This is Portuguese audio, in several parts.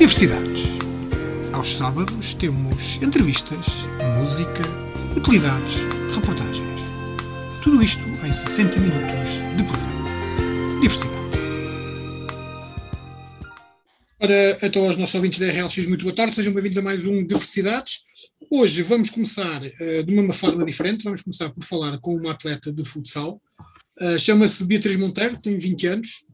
Diversidades. Aos sábados temos entrevistas, música, utilidades, reportagens. Tudo isto em 60 minutos de programa. Diversidade. Para então, aos nossos ouvintes da RLX, muito boa tarde, sejam bem-vindos a mais um Diversidades. Hoje vamos começar uh, de uma forma diferente, vamos começar por falar com uma atleta de futsal. Uh, Chama-se Beatriz Monteiro, tem 20 anos,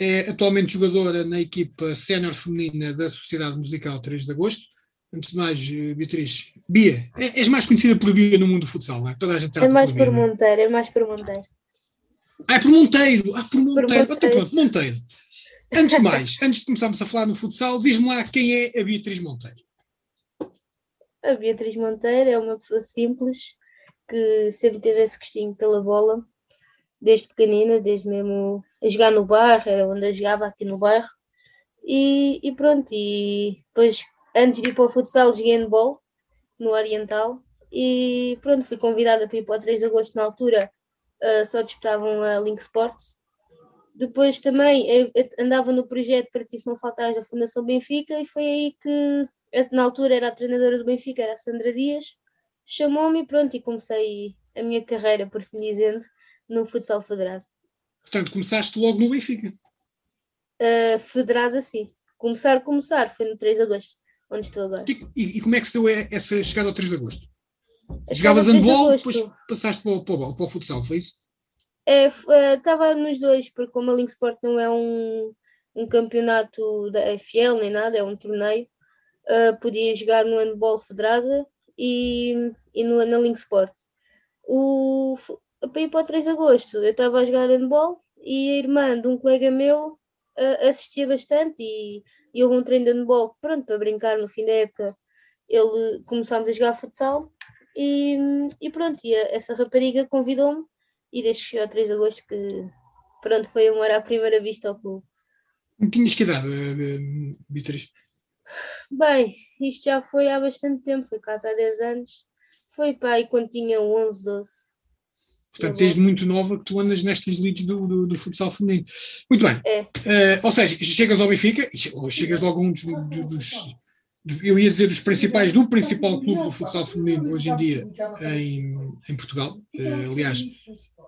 é atualmente jogadora na equipa sénior feminina da Sociedade Musical 3 de Agosto. Antes de mais, eh, Beatriz, Bia, é, és mais conhecida por Bia no mundo do futsal, não é? Toda a gente É mais por, é? Monteiro, é mais por Monteiro. Ah, é por Monteiro, ah, por Monteiro. Por Monteiro. Então, pronto, Monteiro. Antes de mais, antes de começarmos a falar no futsal, diz-me lá quem é a Beatriz Monteiro. A Beatriz Monteiro é uma pessoa simples que sempre teve esse gostinho pela bola, desde pequenina, desde mesmo a jogar no bairro, era onde eu jogava aqui no bairro. E, e pronto, e depois, antes de ir para o futsal, joguei handball no Oriental. E pronto, fui convidada para ir para o 3 de agosto na altura, uh, só disputavam a Link Sports. Depois também andava no projeto para ti se não faltares da Fundação Benfica e foi aí que na altura era a treinadora do Benfica, era a Sandra Dias, chamou-me e pronto, e comecei a minha carreira, por assim dizendo, no futsal federado. Portanto, começaste logo no Benfica? Uh, federado, sim. Começar, começar, foi no 3 de agosto, onde estou agora. E, e, como é que se deu essa chegada ao 3 de agosto? A Jogavas handball, depois passaste para o, para, o, para o futsal, foi isso? Estava é, uh, nos dois, porque como a Link Sport não é um, um campeonato da FL nem nada, é um torneio, uh, podia jogar no handball federada e, e no, na Link Sport. O, para ir para o 3 de agosto, eu estava a jogar handball e a irmã de um colega meu uh, assistia bastante e, e houve um treino de handball, pronto, para brincar no fim da época, ele começámos a jogar futsal e, e pronto, e a, essa rapariga convidou-me e desde que cheguei ao 3 de agosto que pronto, foi amor à primeira vista ao clube. Tinhas que idade, eh, Beatriz? Bem, isto já foi há bastante tempo, foi quase há 10 anos. Foi pai quando tinha 11, 12. Portanto, desde muito nova que tu andas nestas leads do, do, do futsal feminino. Muito bem. É. Uh, ou seja, chegas ao Benfica, ou chegas logo a um dos, dos, eu ia dizer dos principais, do principal clube do futsal feminino hoje em dia em, em Portugal. Uh, aliás,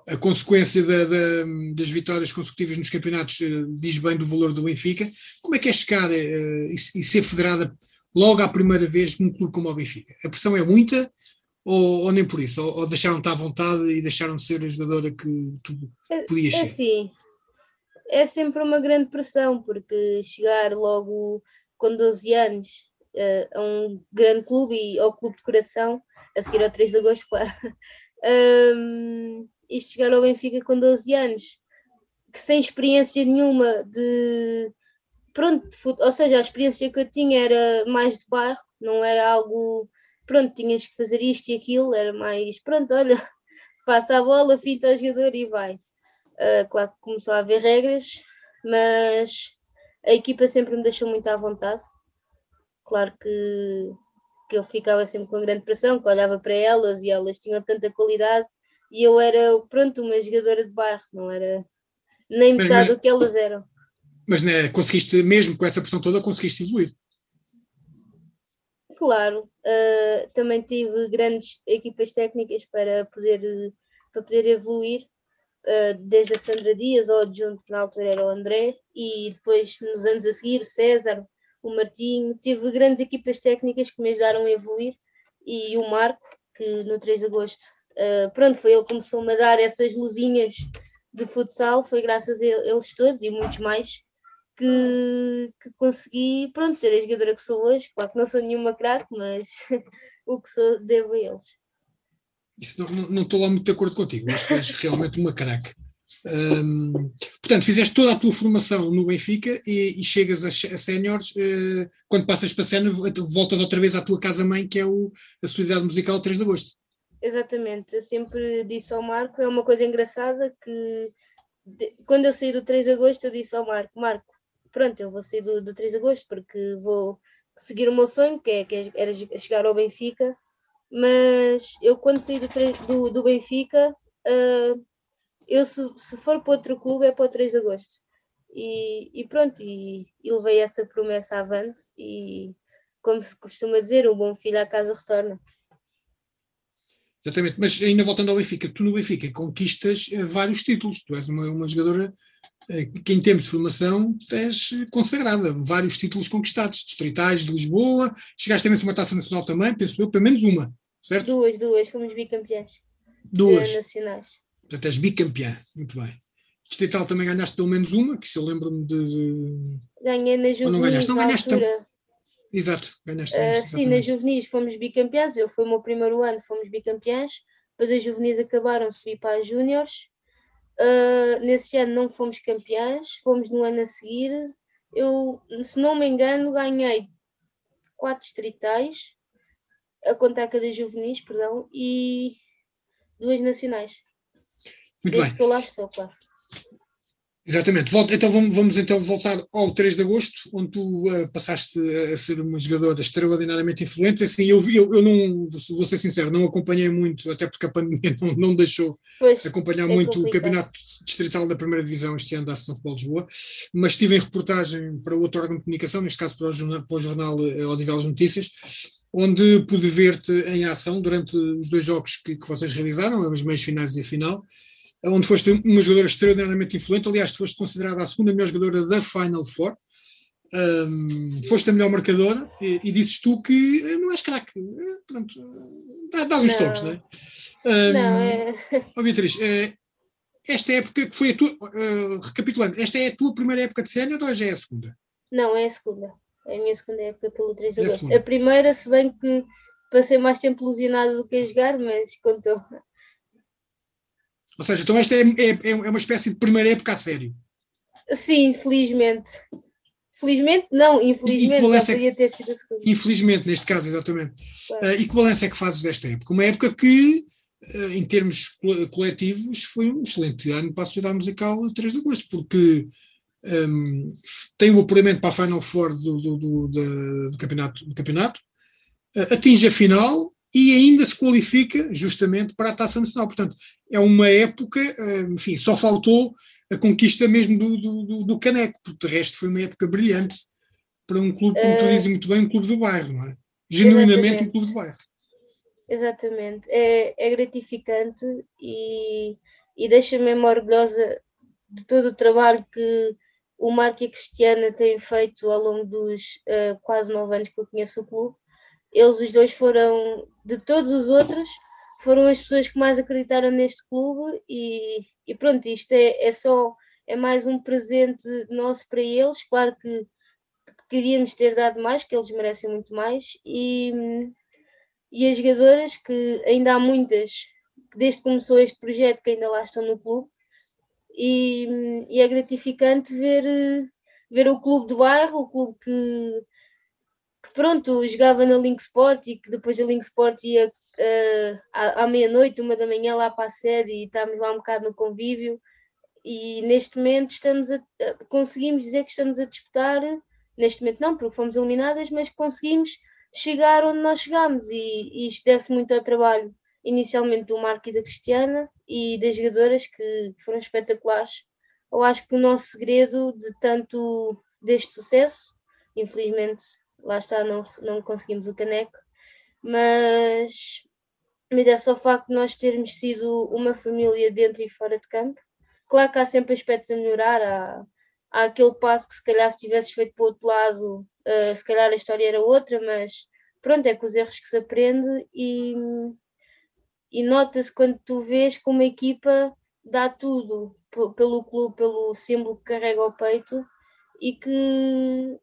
a consequência da, da, das vitórias consecutivas nos campeonatos uh, diz bem do valor do Benfica. Como é que é chegar e, e, ser federada logo à primeira vez num clube como o Benfica? A pressão é muita ou, ou nem por isso? Ou, ou deixaram-te à vontade e deixaram de ser a jogadora que tu podias é, ser? É sim. É sempre uma grande pressão, porque chegar logo com 12 anos uh, a um grande clube e ao clube de coração, a seguir ao 3 de agosto, claro. um, e chegar ao Benfica com 12 anos, que sem experiência nenhuma de. Pronto, ou seja, a experiência que eu tinha era mais de bairro, não era algo. Pronto, tinhas que fazer isto e aquilo, era mais. Pronto, olha, passa a bola, finta o jogador e vai. Uh, claro que começou a haver regras, mas a equipa sempre me deixou muito à vontade. Claro que, que eu ficava sempre com grande pressão, que olhava para elas e elas tinham tanta qualidade e eu era, pronto, uma jogadora de bairro, não era nem metade do que elas eram. Mas né, conseguiste, mesmo com essa pressão toda, conseguiste evoluir? Claro, uh, também tive grandes equipas técnicas para poder, para poder evoluir, uh, desde a Sandra Dias, ao adjunto que na altura era o André, e depois nos anos a seguir o César, o Martinho, tive grandes equipas técnicas que me ajudaram a evoluir, e o Marco, que no 3 de agosto Uh, pronto, foi ele que começou-me a dar essas luzinhas de futsal, foi graças a eles todos e muitos mais que, que consegui, pronto, ser a jogadora que sou hoje. Claro que não sou nenhuma craque, mas o que sou devo a eles. Isso não, estou lá muito de acordo contigo, mas tu és realmente uma craque. Um, portanto, fizeste toda a tua formação no Benfica e, e chegas a, a séniores, uh, quando passas para a cena, voltas outra vez à tua casa-mãe, que é o, a Sociedade Musical 3 de Agosto. Exatamente, eu sempre disse ao Marco, é uma coisa engraçada que de, quando eu saí do 3 de agosto eu disse ao Marco, Marco, pronto, eu vou sair do, do 3 de agosto porque vou seguir o meu sonho, que, é, que é, era chegar ao Benfica, mas eu quando saí do, do, do Benfica, uh, eu se, se for para outro clube é para o 3 de agosto. e, e pronto, e, e, levei essa promessa avante e como se costuma dizer, um bom filho à casa retorna. Exatamente, mas ainda voltando ao Benfica, tu no Benfica conquistas eh, vários títulos, tu és uma, uma jogadora que em termos de formação és consagrada, vários títulos conquistados, distritais de Lisboa, chegaste a uma taça nacional também, penso eu, pelo menos uma, certo? Duas, duas, fomos bicampeões. Duas. nacionais. Portanto, és bicampeã, muito bem. Distrital também ganhaste pelo menos uma, que se eu lembro-me de. Ganhei na Juventude. Não ganhaste, não ganhaste altura. Exato, ganhaste. Uh, sim, nas juvenis fomos bicampeões, eu fui o meu primeiro ano, fomos bicampeões, depois as juvenis acabaram, subi para as júniores. Uh, nesse ano não fomos campeões, fomos no ano a seguir. Eu, se não me engano, ganhei quatro distritais, a contar cada juvenis, perdão, e duas nacionais. Muito Desde bem. que eu lá estou, claro. Exatamente. Volta, então vamos, vamos, então voltar ao 3 de agosto, onde tu uh, passaste a ser uma jogadora extraordinariamente influente. Assim, eu, eu, eu não, vou ser sincero, não acompanhei muito, até porque a pandemia não, não deixou pois, acompanhar é muito complicado. o campeonato distrital da primeira divisão este ano da Associação Futebol de Lisboa, mas estive em reportagem para outro órgão de comunicação, neste caso para o jornal, para o jornal uh, Odivelas Notícias, onde pude ver-te em ação durante os dois jogos que, que vocês realizaram, as meias finais e a final onde foste uma jogadora extraordinariamente influente, aliás, foste considerada a segunda melhor jogadora da Final Four, um, foste a melhor marcadora e, e dizes tu que não és craque, eh, pronto, dá, dá os toques, não é? Um, não, é... Oh, Beatriz, eh, esta época que foi a tua, uh, recapitulando, esta é a tua primeira época de sénior ou já é a segunda? Não, é a segunda. É a minha segunda época pelo 3 de é agosto. A, a, primeira, se bem que passei mais tempo lesionada do que a jogar, mas contou. Ou seja, então esta é, é, é uma espécie de primeira época a sério. Sim, felizmente. Felizmente, não, infelizmente, já é podia ter sido a segunda. Infelizmente, neste caso, exatamente. Claro. Uh, e que balanço é que fazes desta época? Uma época que, uh, em termos coletivos, foi um excelente ano para a Sociedade Musical 3 de Agosto, porque um, tem o apuramento para a Final Four do, do, do, do, do campeonato, do campeonato uh, atinge a final e ainda se qualifica justamente para a Taça Nacional. Portanto, é uma época, enfim, só faltou a conquista mesmo do, do, do caneco, porque de resto foi uma época brilhante para um clube, como tu dizes muito bem, um clube do bairro, não é? Genuinamente um clube do bairro. Exatamente, é, é gratificante e, e deixa-me mesmo orgulhosa de todo o trabalho que o Marco e a Cristiana têm feito ao longo dos uh, quase nove anos que eu conheço o clube eles os dois foram, de todos os outros, foram as pessoas que mais acreditaram neste clube e, e pronto, isto é, é só, é mais um presente nosso para eles, claro que queríamos ter dado mais, que eles merecem muito mais, e, e as jogadoras, que ainda há muitas, desde que começou este projeto, que ainda lá estão no clube, e, e é gratificante ver, ver o clube do bairro, o clube que pronto, jogava na Link Sport e que depois a Link Sport ia uh, à, à meia-noite, uma da manhã lá para a sede e estávamos lá um bocado no convívio e neste momento estamos a, conseguimos dizer que estamos a disputar, neste momento não, porque fomos eliminadas, mas conseguimos chegar onde nós chegámos e, e isto deve-se muito ao trabalho inicialmente do Marco e da Cristiana e das jogadoras que foram espetaculares. Eu acho que o nosso segredo de tanto deste sucesso, infelizmente lá está, não, não conseguimos o caneco, mas, mas é só o facto de nós termos sido uma família dentro e fora de campo. Claro que há sempre aspectos a melhorar, há, há aquele passo que se calhar se tivesses feito para o outro lado, uh, se calhar a história era outra, mas pronto, é com os erros que se aprende e, e nota-se quando tu vês que uma equipa dá tudo pelo clube, pelo símbolo que carrega ao peito e que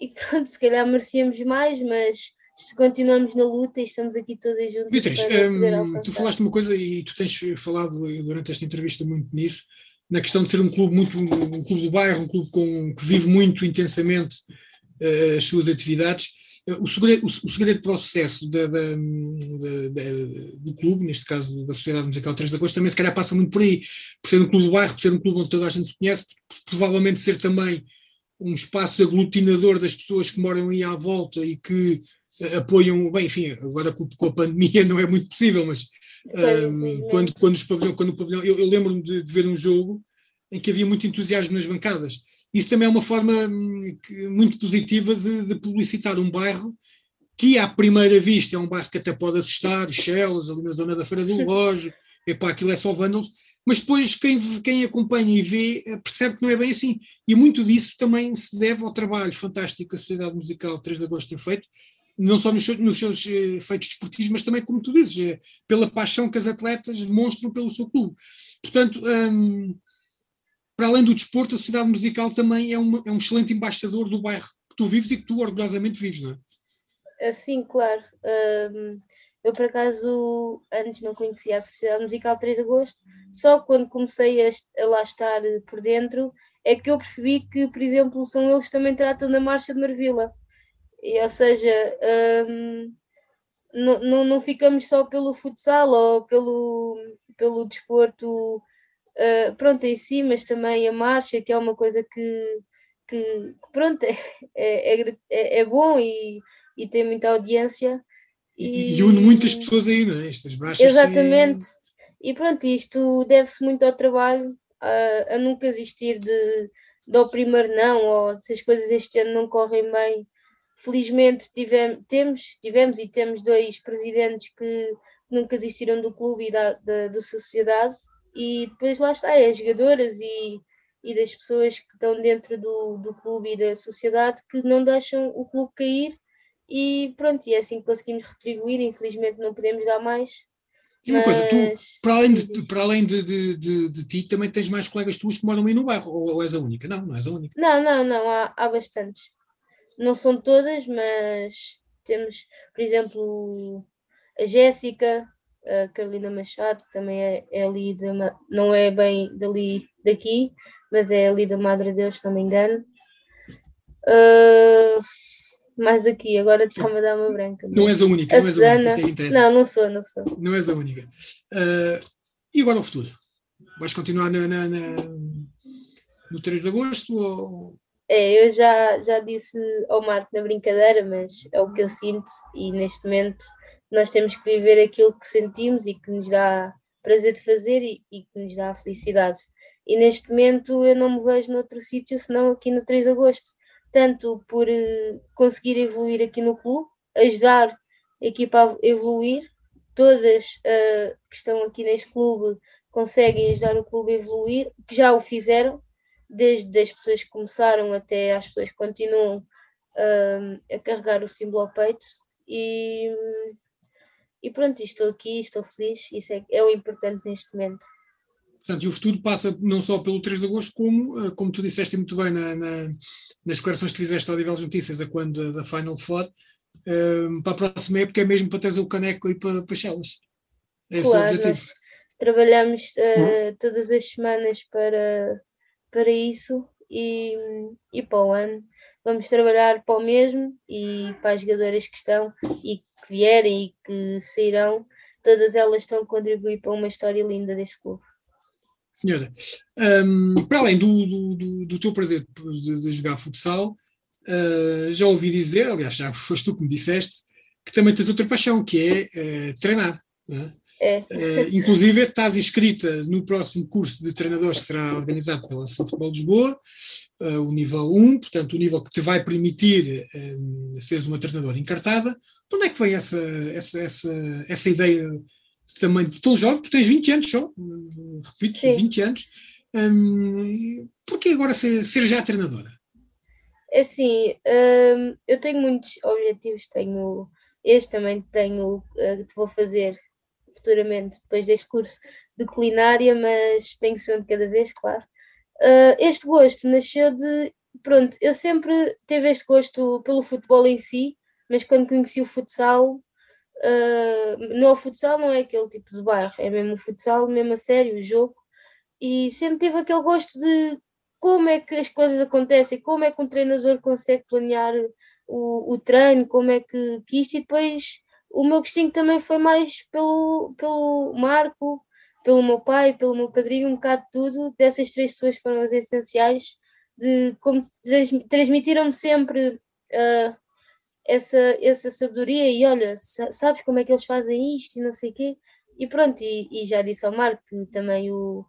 e pronto, se calhar merecíamos mais, mas se continuamos na luta e estamos aqui todas juntas. Beatriz, um, tu falaste uma coisa e tu tens falado durante esta entrevista muito nisso, na questão de ser um clube muito um clube do bairro, um clube com, que vive muito intensamente uh, as suas atividades. Uh, o, segredo, o, o, segredo para o sucesso da, da, da, do clube, neste caso da Sociedade Musical 3 de Agosto, também se calhar passa muito por aí, por ser um clube do bairro, por ser um clube onde toda a gente se conhece, por, provavelmente ser também um espaço aglutinador das pessoas que moram aí à volta e que uh, apoiam, bem, enfim, agora com, a pandemia não é muito possível, mas um, quando, quando, os pavilhão, quando o pavilhão, eu, eu lembro-me de, de, ver um jogo em que havia muito entusiasmo nas bancadas. Isso também é uma forma hum, muito positiva de, de publicitar um bairro que à primeira vista é um bairro que até pode assustar, Chelas, ali na zona da Feira do Relógio, epá, aquilo é só vândalos, mas depois quem, quem acompanha e vê eh, percebe que não é bem assim. E muito disso também se deve ao trabalho fantástico que a Sociedade Musical 3 de Agosto tem feito, não só nos, nos seus eh, desportivos, mas também, como tu dizes, é, pela paixão que as atletas demonstram pelo seu clube. Portanto, hum, para além do desporto, a Sociedade Musical também é, uma, é um excelente embaixador do bairro que tu vives e que tu orgulhosamente vives, não é? Sim, claro. Um, eu, por acaso, antes não conhecia a Sociedade Musical 3 de Agosto, só quando comecei a, a lá estar por dentro é que eu percebi que, por exemplo, são eles que também tratam da Marcha de Marvila. E, ou seja, um, não, não, não ficamos só pelo futsal ou pelo, pelo desporto uh, pronto em si, mas também a marcha, que é uma coisa que, que, pronto, é, é, é, é bom e, e tem muita audiência. E, e une muitas pessoas aí, não é? Estas marchas. Exatamente. E pronto, isto deve-se muito ao trabalho, a, a nunca existir de, de ao primeiro não, ou se as coisas este ano não correm bem, Felizmente tivemos, temos, tivemos e temos dois presidentes que nunca existiram do clube e da, da, da sociedade, e depois lá está, é as jogadoras e, e das pessoas que estão dentro do, do clube e da sociedade que não deixam o clube cair e pronto, e é assim que conseguimos retribuir, infelizmente não podemos dar mais. E uma mas... coisa, tu, para além, de, para além de, de, de, de, ti, também tens mais colegas tuas que moram aí no bairro, ou, ou és a única? Não, não és a única. Não, não, não, há, há bastantes não são todas, mas temos, por exemplo, a Jéssica, a Carolina Machado, que também é, é ali, de, não é bem dali, daqui, mas é ali da Madre Deus, se não me engano. Uh, mais aqui, agora está-me a dar uma branca. Não és a única, a não Susana, és a única, não, não sou, não sou. Não és a única. Uh, e agora o futuro? Vais continuar na, na, na, no 3 de agosto ou é, eu já, já disse ao Marco na brincadeira, mas é o que eu sinto e neste momento nós temos que viver aquilo que sentimos e que nos dá prazer de fazer e, e que nos dá felicidade. E neste momento eu não me vejo noutro sítio senão aqui no 3 de Agosto, tanto por uh, conseguir evoluir aqui no clube, ajudar a equipa a evoluir, todas uh, que estão aqui neste clube conseguem ajudar o clube a evoluir, que já o fizeram, desde as pessoas que começaram até às pessoas que continuam uh, a carregar o símbolo ao peito e, e pronto, estou aqui, estou feliz, isso é, é o importante neste momento. Portanto, e o futuro passa não só pelo 3 de agosto, como, ah, como tu disseste muito bem na, na, nas declarações que fizeste ao Nível Notícias, a quando da, Final Four, uh, para a próxima época é mesmo para teres o caneco e para, para Chelas. É esse claro, o objetivo. Trabalhamos uh, todas as semanas para, para isso e, e para o ano vamos trabalhar para o mesmo e para as jogadoras que estão e que vierem e que sairão, todas elas estão a contribuir para uma história linda deste clube. Senhora, um, para além do, do, do, do teu prazer de, de jogar futsal, uh, já ouvi dizer, aliás, já foste tu que me disseste, que também tens outra paixão, que é uh, treinar. É? Uh, inclusive, estás inscrita no próximo curso de treinadores que será organizado pela São Futebol de Lisboa, uh, o nível 1, portanto, o nível que te vai permitir um, seres uma treinadora encartada. De onde é que vem essa, essa, essa, essa ideia também de tão jovem? Tu tens 20 anos só, repito, Sim. 20 anos. Um, porquê agora ser, ser já treinadora? Assim, um, eu tenho muitos objetivos, tenho este também tenho, uh, que vou fazer futuramente, depois deste curso de culinária, mas tem que ser um de cada vez, claro. Uh, este gosto nasceu de. Pronto, eu sempre tive este gosto pelo futebol em si, mas quando conheci o futsal, uh, não o futsal não é aquele tipo de bairro, é mesmo o futsal, mesmo a sério, o jogo, e sempre tive aquele gosto de como é que as coisas acontecem, como é que um treinador consegue planear o, o treino, como é que, que isto, e depois o meu gostinho também foi mais pelo, pelo Marco, pelo meu pai, pelo meu padrinho, um bocado de tudo. Dessas três pessoas foram as essenciais, de como transmitiram-me sempre uh, essa, essa sabedoria. E olha, sabes como é que eles fazem isto e não sei o quê. E pronto, e, e, já disse ao Marco que também o,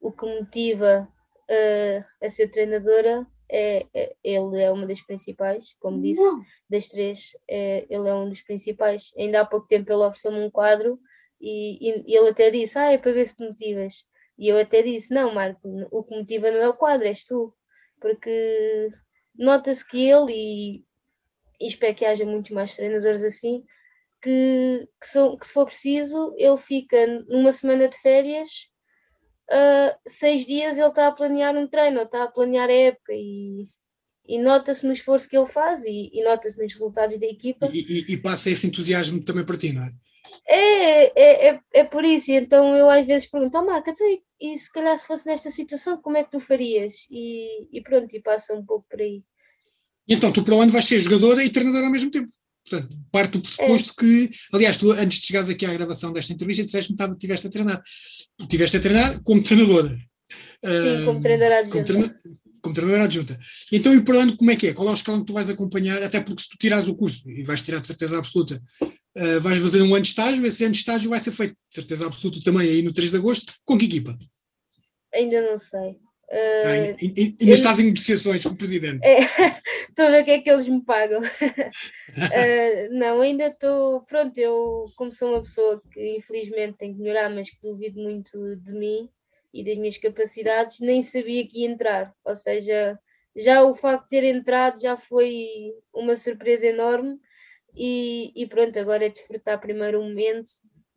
o que motiva uh, a ser treinadora é, é, ele é uma das principais, como disse, não. das três, é, ele é um dos principais. Ainda há pouco tempo ele ofereceu-me um quadro e, e, e, ele até disse: Ah, é para ver se te motivas. E eu até disse: Não, Marco, o que motiva não é o quadro, és tu. Porque nota-se que ele, e, e espero que haja muitos mais treinadores assim, que, que, são, que se for preciso, ele fica numa semana de férias uh, seis dias ele está a planear um treino, está a planear a época e, e nota-se no esforço que ele faz e, e nota-se nos resultados da equipa. E, e, e, passa esse entusiasmo também para ti, não é? É, é, é, é por isso, então eu às vezes pergunto, oh Marca, então, e se calhar se fosse nesta situação, como é que tu farias? E, e pronto, e passa um pouco por aí. E então tu para o ano vais ser jogadora e treinadora ao mesmo tempo? Portanto, parte do pressuposto é. que, aliás, tu antes de chegares aqui à gravação desta entrevista, disseste-me que estiveste a treinar. Estiveste a treinar como treinadora. Sim, uh, como treinadora adjunta. Como, treina, como treinadora adjunta. Então, e para onde, como é que é? Qual é o escalão que tu vais acompanhar? Até porque se tu tirares o curso, e vais tirar de certeza absoluta, uh, vais fazer um ano de estágio, esse ano de estágio vai ser feito, de certeza absoluta também, aí no 3 de agosto, com que equipa? Ainda não sei. Uh, ainda, ainda estás em negociações com o presidente. É, estou a ver o que é que eles me pagam. uh, não, ainda estou. Pronto, eu, como sou uma pessoa que infelizmente tem que melhorar, mas que duvido muito de mim e das minhas capacidades, nem sabia que ia entrar. Ou seja, já o facto de ter entrado já foi uma surpresa enorme. E, e pronto, agora é desfrutar primeiro o momento.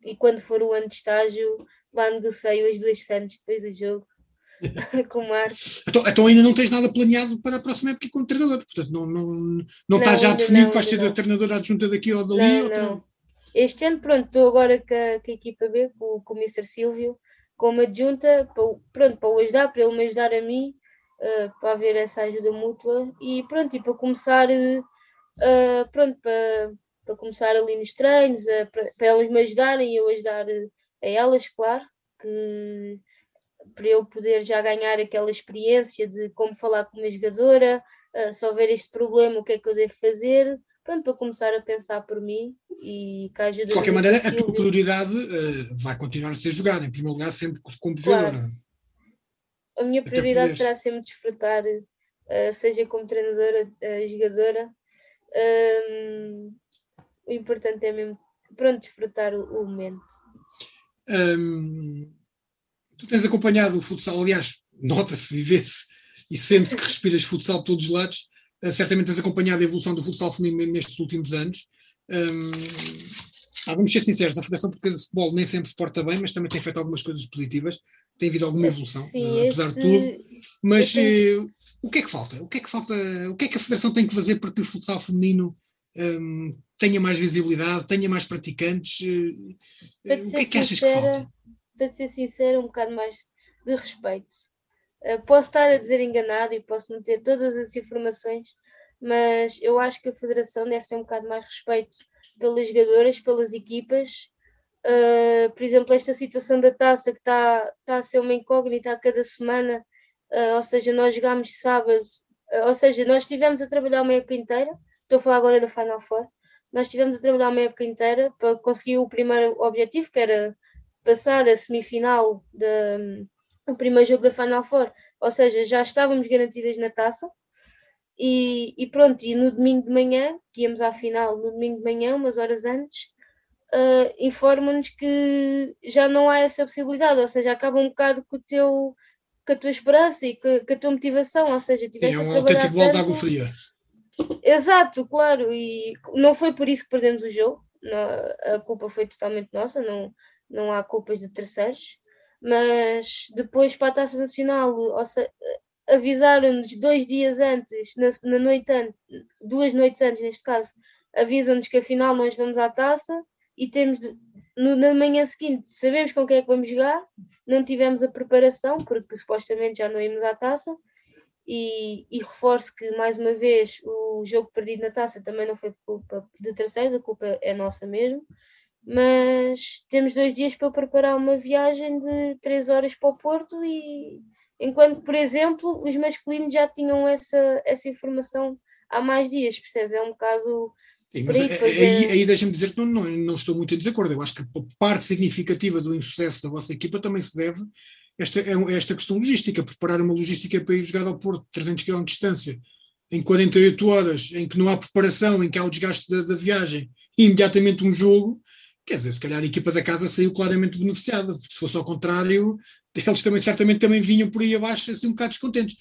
E quando for o ano de estágio, lá negociei os dois Santos depois do jogo com o Marcos. Então, então, ainda não tens nada planeado para a próxima época como treinador, portanto não, não, não, não está já definido que vais ser a treinadora adjunta daqui ou dali? Não, não. Este ano, pronto, estou agora com a, com a equipa B, com, com o Mr. Silvio, como adjunta, para, pronto, para o ajudar, para ele me ajudar a mim, uh, para haver essa ajuda mútua e pronto, e para começar, uh, pronto, para, para começar ali nos treinos, para, para elas me ajudarem e eu ajudar a elas, claro, que para eu poder já ganhar aquela experiência de como falar com uma jogadora, uh, se houver este problema, o que é que eu devo fazer, pronto, para começar a pensar por mim e que ajuda De qualquer maneira, a tua prioridade uh, vai continuar a ser jogar, em primeiro lugar, sempre como claro. jogadora. A minha prioridade será sempre desfrutar, uh, seja como treinadora, uh, jogadora. Um, o importante é mesmo, pronto, desfrutar o, o momento. Um Tu tens acompanhado o futsal, aliás, nota-se, vive-se e sente-se que respiras futsal por todos os lados. Uh, certamente tens acompanhado a evolução do futsal feminino nestes últimos anos. Ah, vamos ser sinceros, a Federação Portuguesa de Futebol nem sempre se porta bem, mas também tem feito algumas coisas positivas, tem havido alguma evolução, Sim, uh, apesar este, de tudo. Mas uh, o que é que falta? O que é que falta? O que é que a Federação tem que fazer para que o futsal feminino um, tenha mais visibilidade, tenha mais praticantes? o que é que achas que falta? Para ser sincero, um bocado mais de respeito. Uh, posso estar a dizer enganado e posso não ter todas as informações, mas eu acho que a Federação deve ter um bocado mais respeito pelas jogadoras, pelas equipas. Uh, por exemplo, esta situação da taça que está tá a ser uma incógnita a cada semana, uh, ou seja, nós jogámos sábado, ou seja, nós estivemos a trabalhar uma época inteira, estou a falar agora da Final Four, nós estivemos a trabalhar uma época inteira para conseguir o primeiro objetivo, que era passar a semifinal do primeiro jogo da Final Four, ou seja, já estávamos garantidas na taça. E, e pronto, e no domingo de manhã, que íamos à final no domingo de manhã, umas horas antes, uh, informam-nos que já não há essa possibilidade, ou seja, acaba um bocado com o teu com a tua esperança e com, com a tua motivação, ou seja, tiveste é um autêntico balde de água fria. Exato, claro, e não foi por isso que perdemos o jogo, não, a culpa foi totalmente nossa, não, não há culpas de terceiros, mas depois para a Taça Nacional, avisaram-nos dois dias antes, na, na noite antes, duas noites antes neste caso, avisam-nos que afinal nós vamos à taça e temos de, na manhã seguinte sabemos com quem é que vamos jogar, não tivemos a preparação porque supostamente já não íamos à taça e, e reforço que mais uma vez o jogo perdido na taça também não foi culpa de terceiros, a culpa é nossa mesmo mas temos dois dias para preparar uma viagem de três horas para o Porto e enquanto, por exemplo, os masculinos já tinham essa, essa informação há mais dias, percebes? É um bocado. Sim, mas aí, aí, aí deixa-me dizer que não, não, não, estou muito em desacordo. Eu acho que parte significativa do insucesso da vossa equipa também se deve esta, é esta questão logística, preparar uma logística para ir jogar ao Porto, 300 km de distância, em 48 horas, em que não há preparação, em que há o desgaste da, da viagem, e imediatamente um jogo, quer dizer, se calhar a equipa da casa saiu claramente beneficiada, se fosse ao contrário, eles também certamente também vinham por aí abaixo assim um bocado descontentes.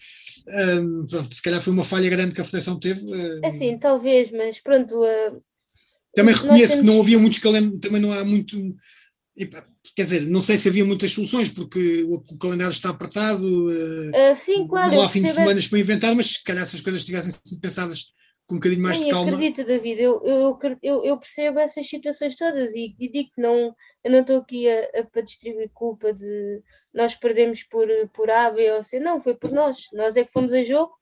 Um, pronto, se calhar foi uma falha grande que a Federação teve. Um, assim, talvez, mas pronto. Uh, também reconheço temos... que não havia muitos calendários, também não há muito. Quer dizer, não sei se havia muitas soluções, porque o, o calendário está apertado. Uh, sim, claro. Não há fim de semana para inventar, mas se calhar se as coisas tivessem sido pensadas com um bocadinho mais Sim, de calma. Acredita, David, eu, eu, eu, eu, percebo essas situações todas e, e digo que não, eu não estou aqui a, a, para distribuir culpa de nós perdemos por, por A, B ou C, não, foi por nós. Nós é que fomos a jogo,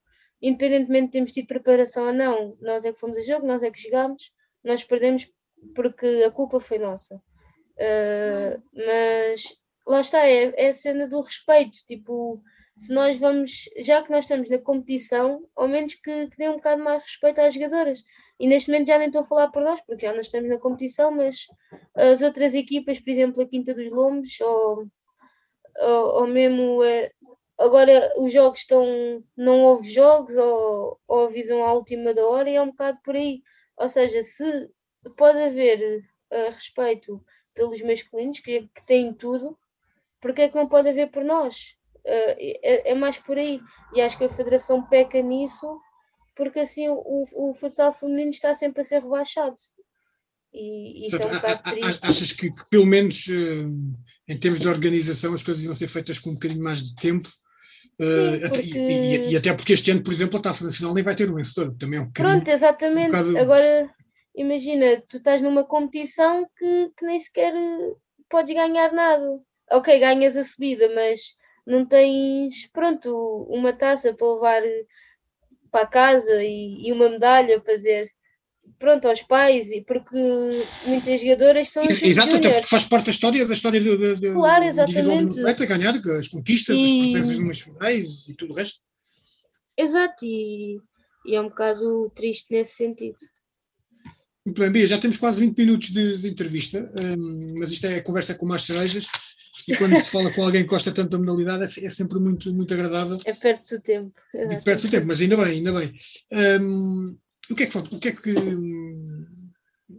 independentemente de termos tido preparação ou não, nós é que fomos a jogo, nós é que jogámos, nós perdemos porque a culpa foi nossa. Uh, mas lá está, é, é a cena do respeito, tipo se nós vamos, já que nós estamos na competição, ao menos que, que dê um bocado mais respeito às jogadoras. E neste momento já nem estou a falar por nós, porque já não estamos na competição, mas as outras equipas, por exemplo, a Quinta dos Lombos, ou, ou, ou mesmo eh, agora os jogos estão, não houve jogos, ou, ou avisam à última da hora, e é um bocado por aí. Ou seja, se pode haver uh, respeito pelos masculinos, que, que têm tudo, porque é que não pode haver por nós? É, é, mais por aí. E acho que a Federação peca nisso, porque assim o, o futsal feminino está sempre a ser rebaixado. E isso Portanto, é um bocado triste. Achas que, que, pelo menos em termos de organização, as coisas iam ser feitas com um bocadinho mais de tempo? Sim, porque... e, e, e, até porque este ano, por exemplo, a Taça Nacional nem vai ter um vencedor. Também é um Pronto, exatamente. Um. Agora, imagina, tu estás numa competição que, que nem sequer podes ganhar nada. Ok, ganhas a subida, mas não tens, pronto, uma taça para levar para casa e, e uma medalha para fazer pronto, aos pais, e porque muitas jogadoras são Exato, até porque faz parte da história, da história do, do, claro, exatamente. do atleta, ganhar as conquistas, e... as presenças numas finais e tudo o resto. Exato, e, e, é um bocado triste nesse sentido. Muito bem, Bia, já temos quase 20 minutos de, de entrevista, um, mas isto é a conversa com mais cerejas. E quando se fala com alguém que gosta tanto da modalidade, é, é sempre muito, muito agradável. É perto do tempo. É perto do tempo, mas ainda bem, ainda bem. Um, o que é que falta? O que é que.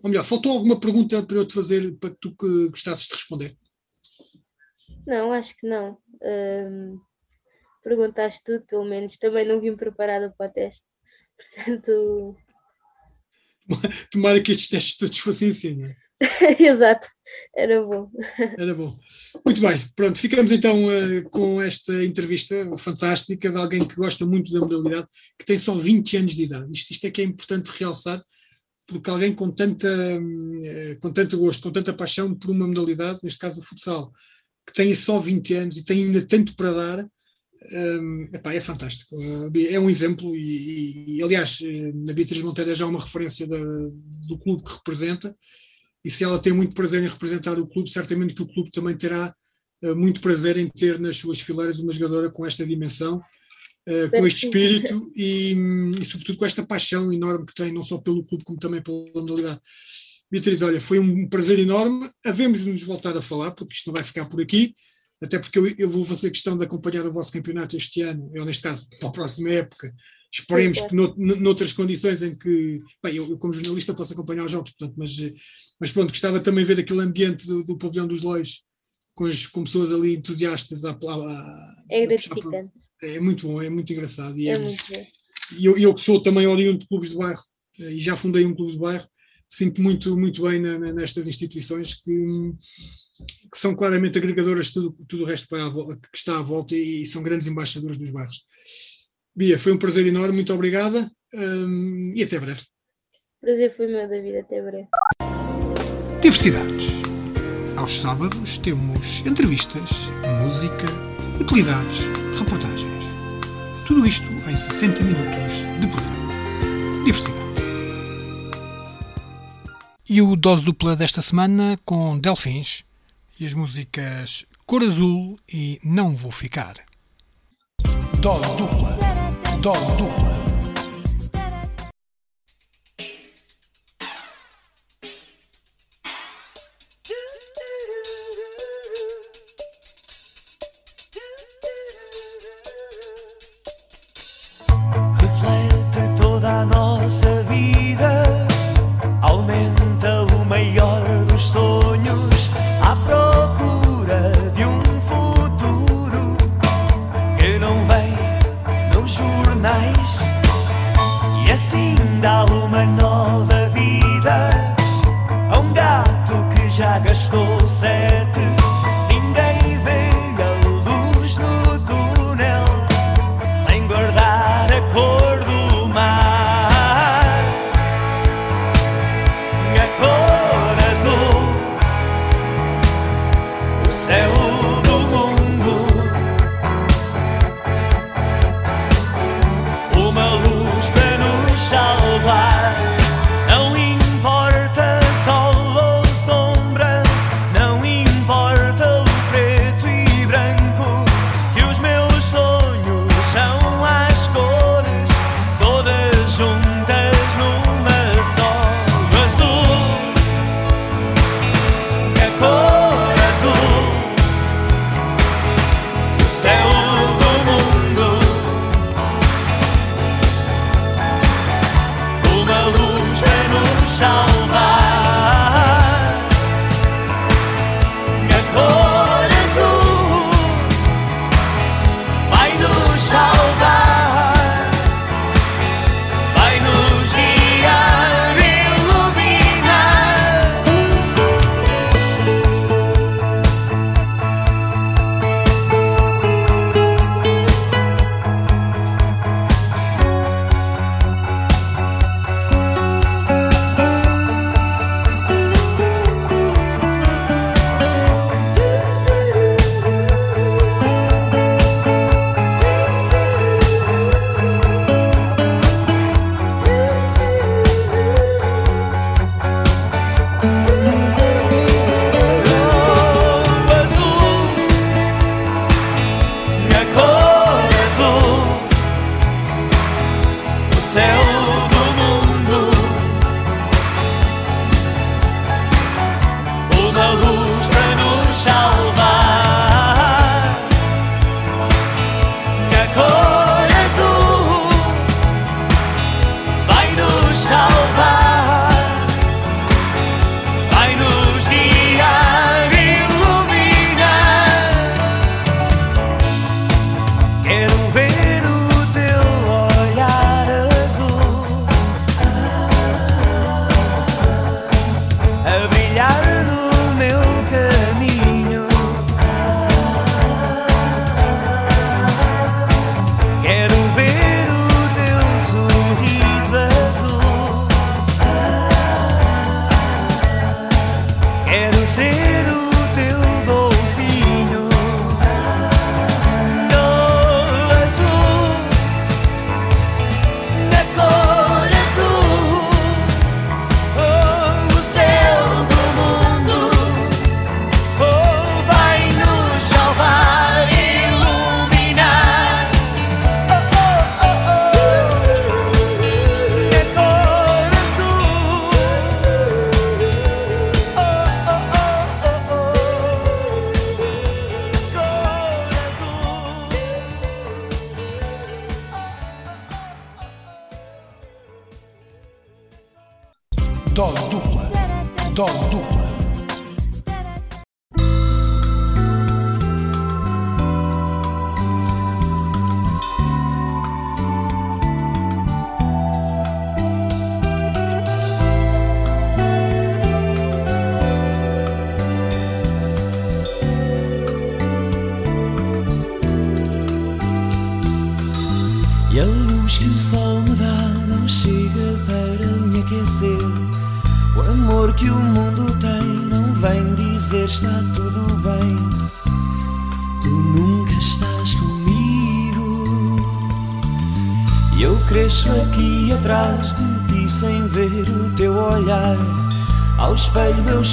Ou melhor, faltou alguma pergunta para eu te fazer para que tu que gostasses de responder? Não, acho que não. Um, perguntaste tudo, pelo menos. Também não vim preparada para o teste. Portanto. Tomara que estes testes todos fossem assim, não é? Exato, era bom. Era bom. Muito bem, pronto, ficamos então uh, com esta entrevista fantástica de alguém que gosta muito da modalidade, que tem só 20 anos de idade. Isto, isto é que é importante realçar, porque alguém com, tanta, uh, com tanto gosto, com tanta paixão por uma modalidade, neste caso o futsal, que tem só 20 anos e tem ainda tanto para dar, eh, epá, é fantástico. É um exemplo, e, e aliás, a Beatriz Monteiro é já uma referência da, do clube que representa e se ela tem muito prazer em representar o clube, certamente que o clube também terá uh, muito prazer em ter nas suas fileiras uma jogadora com esta dimensão, uh, com este espírito e, e, sobretudo, com esta paixão enorme que tem, não só pelo clube, como também pela modalidade. Beatriz, olha, foi um prazer enorme. Havemos de nos voltar a falar, porque isto não vai ficar por aqui, até porque eu, eu vou fazer questão de acompanhar o vosso campeonato este ano, eu, neste caso, para a próxima época, Esperemos Sim, que no, noutras condições em que, bem, eu, eu, como jornalista posso acompanhar os jogos, portanto, mas, mas pronto, gostava também de ver aquele ambiente do, do pavilhão dos Lois com, as, com pessoas ali entusiastas a, a, É gratificante. É muito bom, é muito engraçado. E é, é muito. E eu, eu que sou também oriundo de clubes de bairro eh, e já fundei um clube de bairro, sinto muito, muito bem na, nestas instituições que, que, são claramente agregadoras de tudo, tudo o resto que, à, que está à volta e, e são grandes embaixadores dos bairros. Bia, foi um prazer enorme, muito obrigada um, e até breve. Prazer foi meu, David, até breve. Diversidades. Aos sábados temos entrevistas, música, utilidades, reportagens. Tudo isto em 60 minutos de programa. Diversidade. E o dose dupla desta semana com Delfins e as músicas Cor Azul e Não Vou Ficar. Dose dupla. Dose dupla.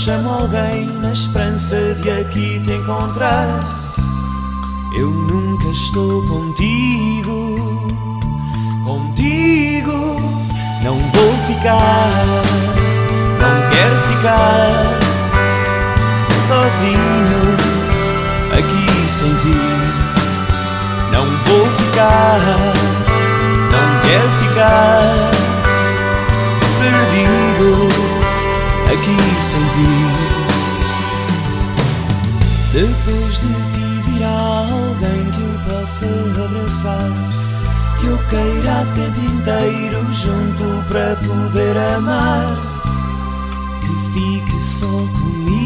Chamo alguém na esperança de aqui te encontrar. Eu nunca estou contigo, contigo. Não vou ficar, não quero ficar sozinho aqui sem ti. Não vou ficar, não quero ficar perdido aqui sem ti. Depois de ti virá alguém que eu possa abraçar. Que eu queira o tempo inteiro junto para poder amar. Que fique só comigo.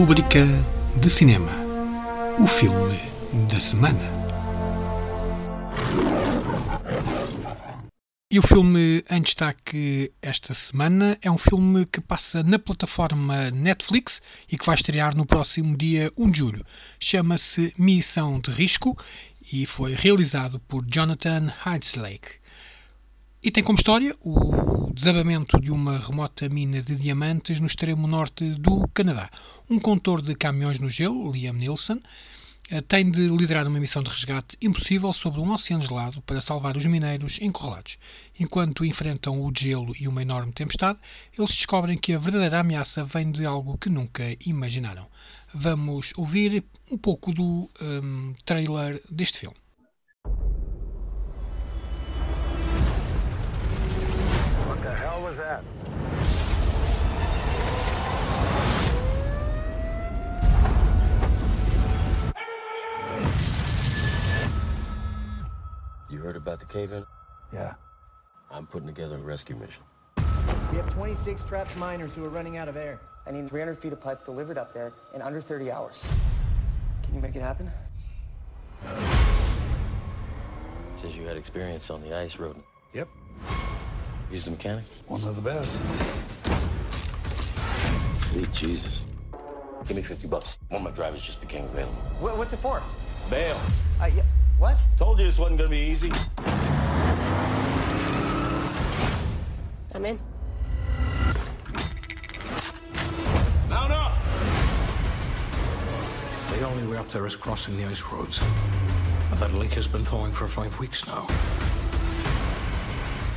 Rúbrica de cinema. O filme da semana. E o filme em destaque esta semana é um filme que passa na plataforma Netflix e que vai estrear no próximo dia 1 de julho. Chama-se Missão de Risco e foi realizado por Jonathan Heislake. E tem como história o desabamento de uma remota mina de diamantes no extremo norte do Canadá. Um condutor de caminhões no gelo, Liam Nielsen, eh, tem de liderar uma missão de resgate impossível sobre um oceano gelado para salvar os mineiros encurralados. Enquanto enfrentam o gelo e uma enorme tempestade, eles descobrem que a verdadeira ameaça vem de algo que nunca imaginaram. Vamos ouvir um pouco do hum, trailer deste filme. Heard about the cave-in? Yeah. I'm putting together a rescue mission. We have 26 trapped miners who are running out of air. I need 300 feet of pipe delivered up there in under 30 hours. Can you make it happen? Says you had experience on the ice road. Yep. He's the mechanic? One of the best. Sweet Jesus. Give me 50 bucks. One of my drivers just became available. Wha- what's it for? Bail. Uh, yeah, what? Told you this wasn't gonna be easy. I'm in. Mount up! The only way up there is crossing the ice roads. That lake has been thawing for five weeks now.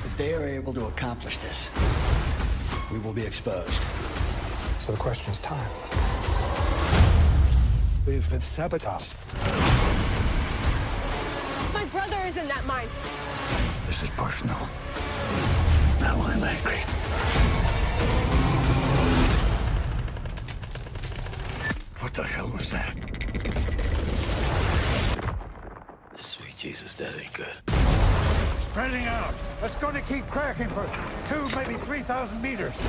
If they are able to accomplish this, we will be exposed. So the question is time. We've been sabotaged. My brother is in that mine. This is personal. Now I'm angry. What the hell was that? Sweet Jesus, that ain't good. Spreading out. It's going to keep cracking for two, maybe 3,000 meters.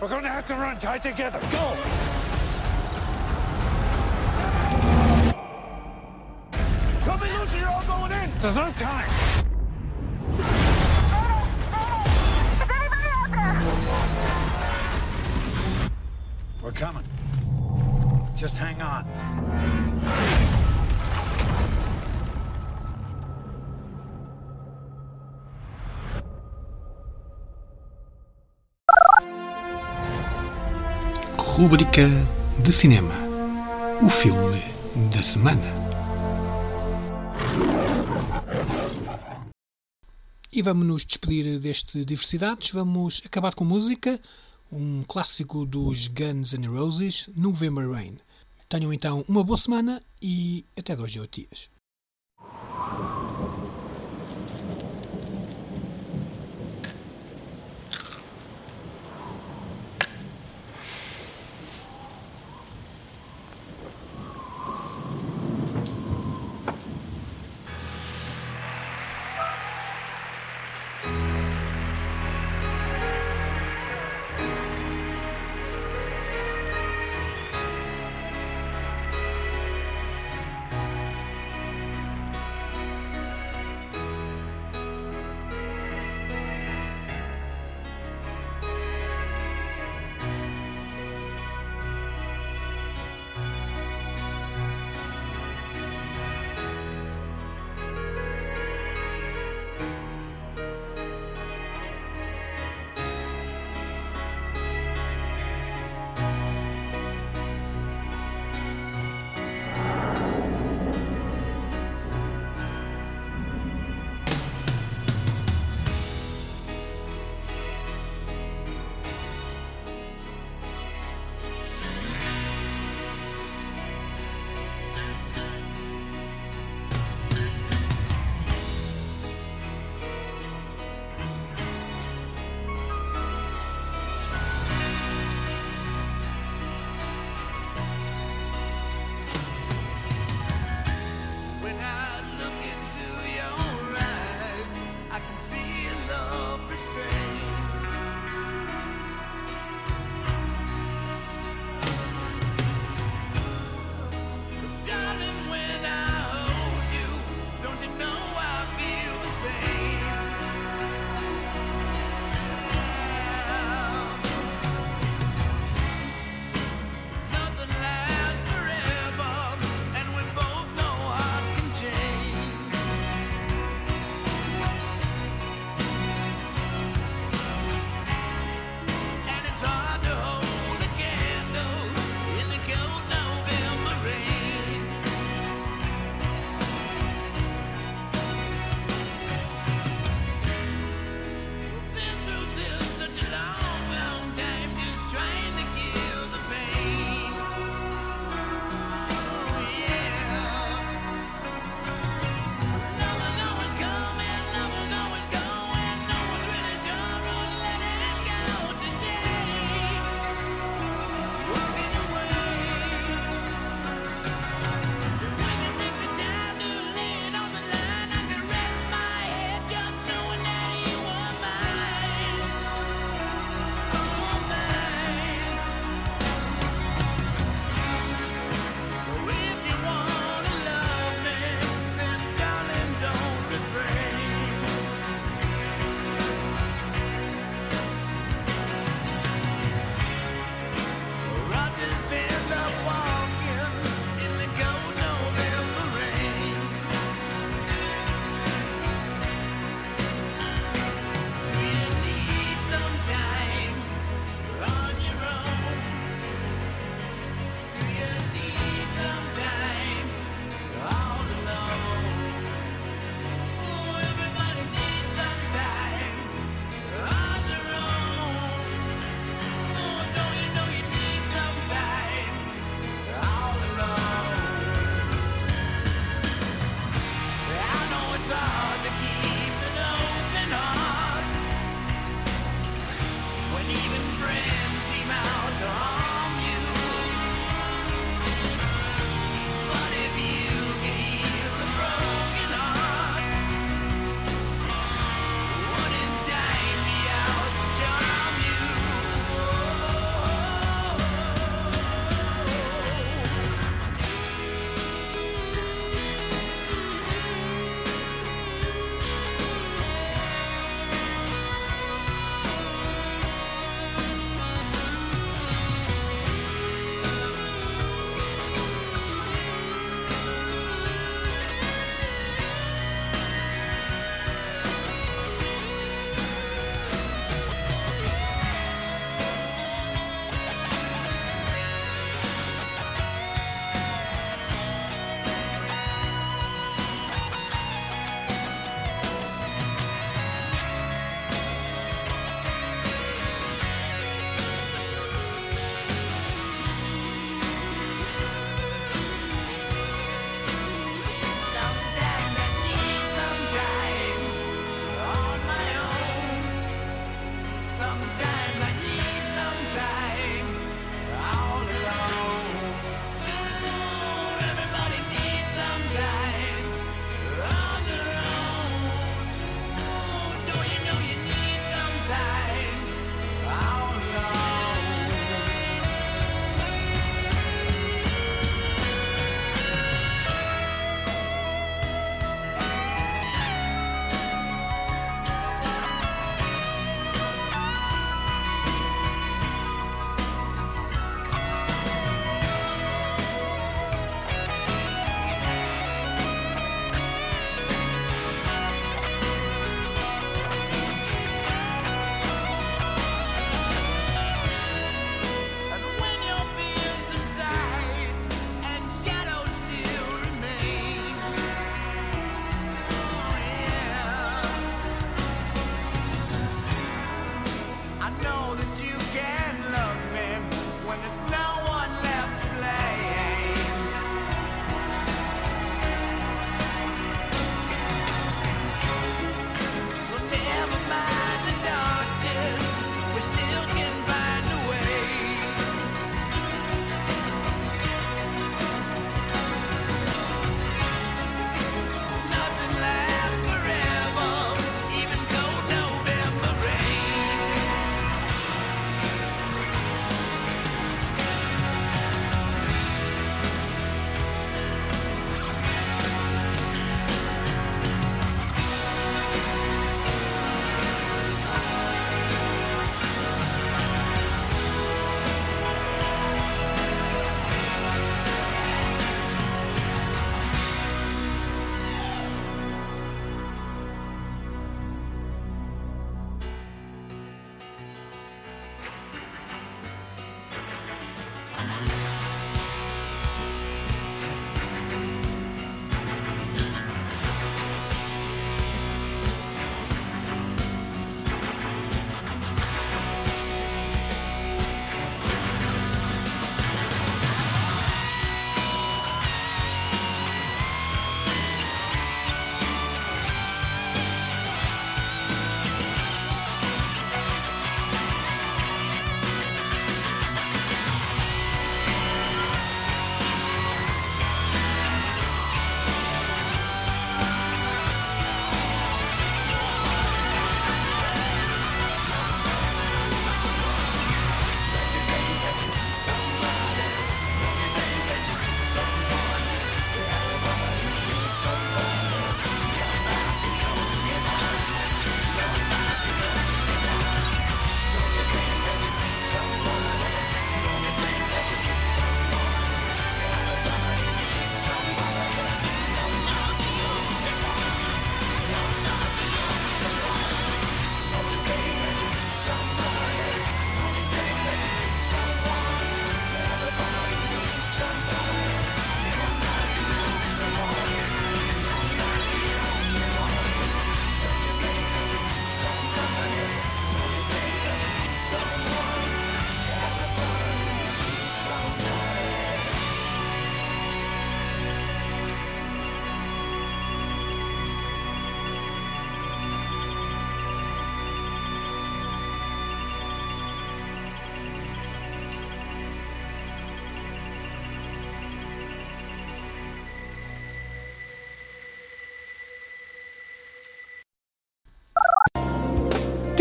We're going to have to run tight together. Go! Time. We're coming. Just hang on. Rúbrica de cinema. O filme da semana. E vamos nos despedir deste Diversidades. Vamos acabar com música. Um clássico dos Guns N' Roses, November Rain. Tenham então uma boa semana e até dois dias. someday.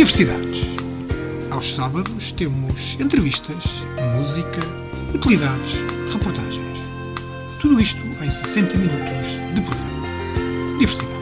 Diversidades. Aos sábados temos entrevistas, música, utilidades, reportagens. Tudo isto em 60 minutos de programa. Diversidade.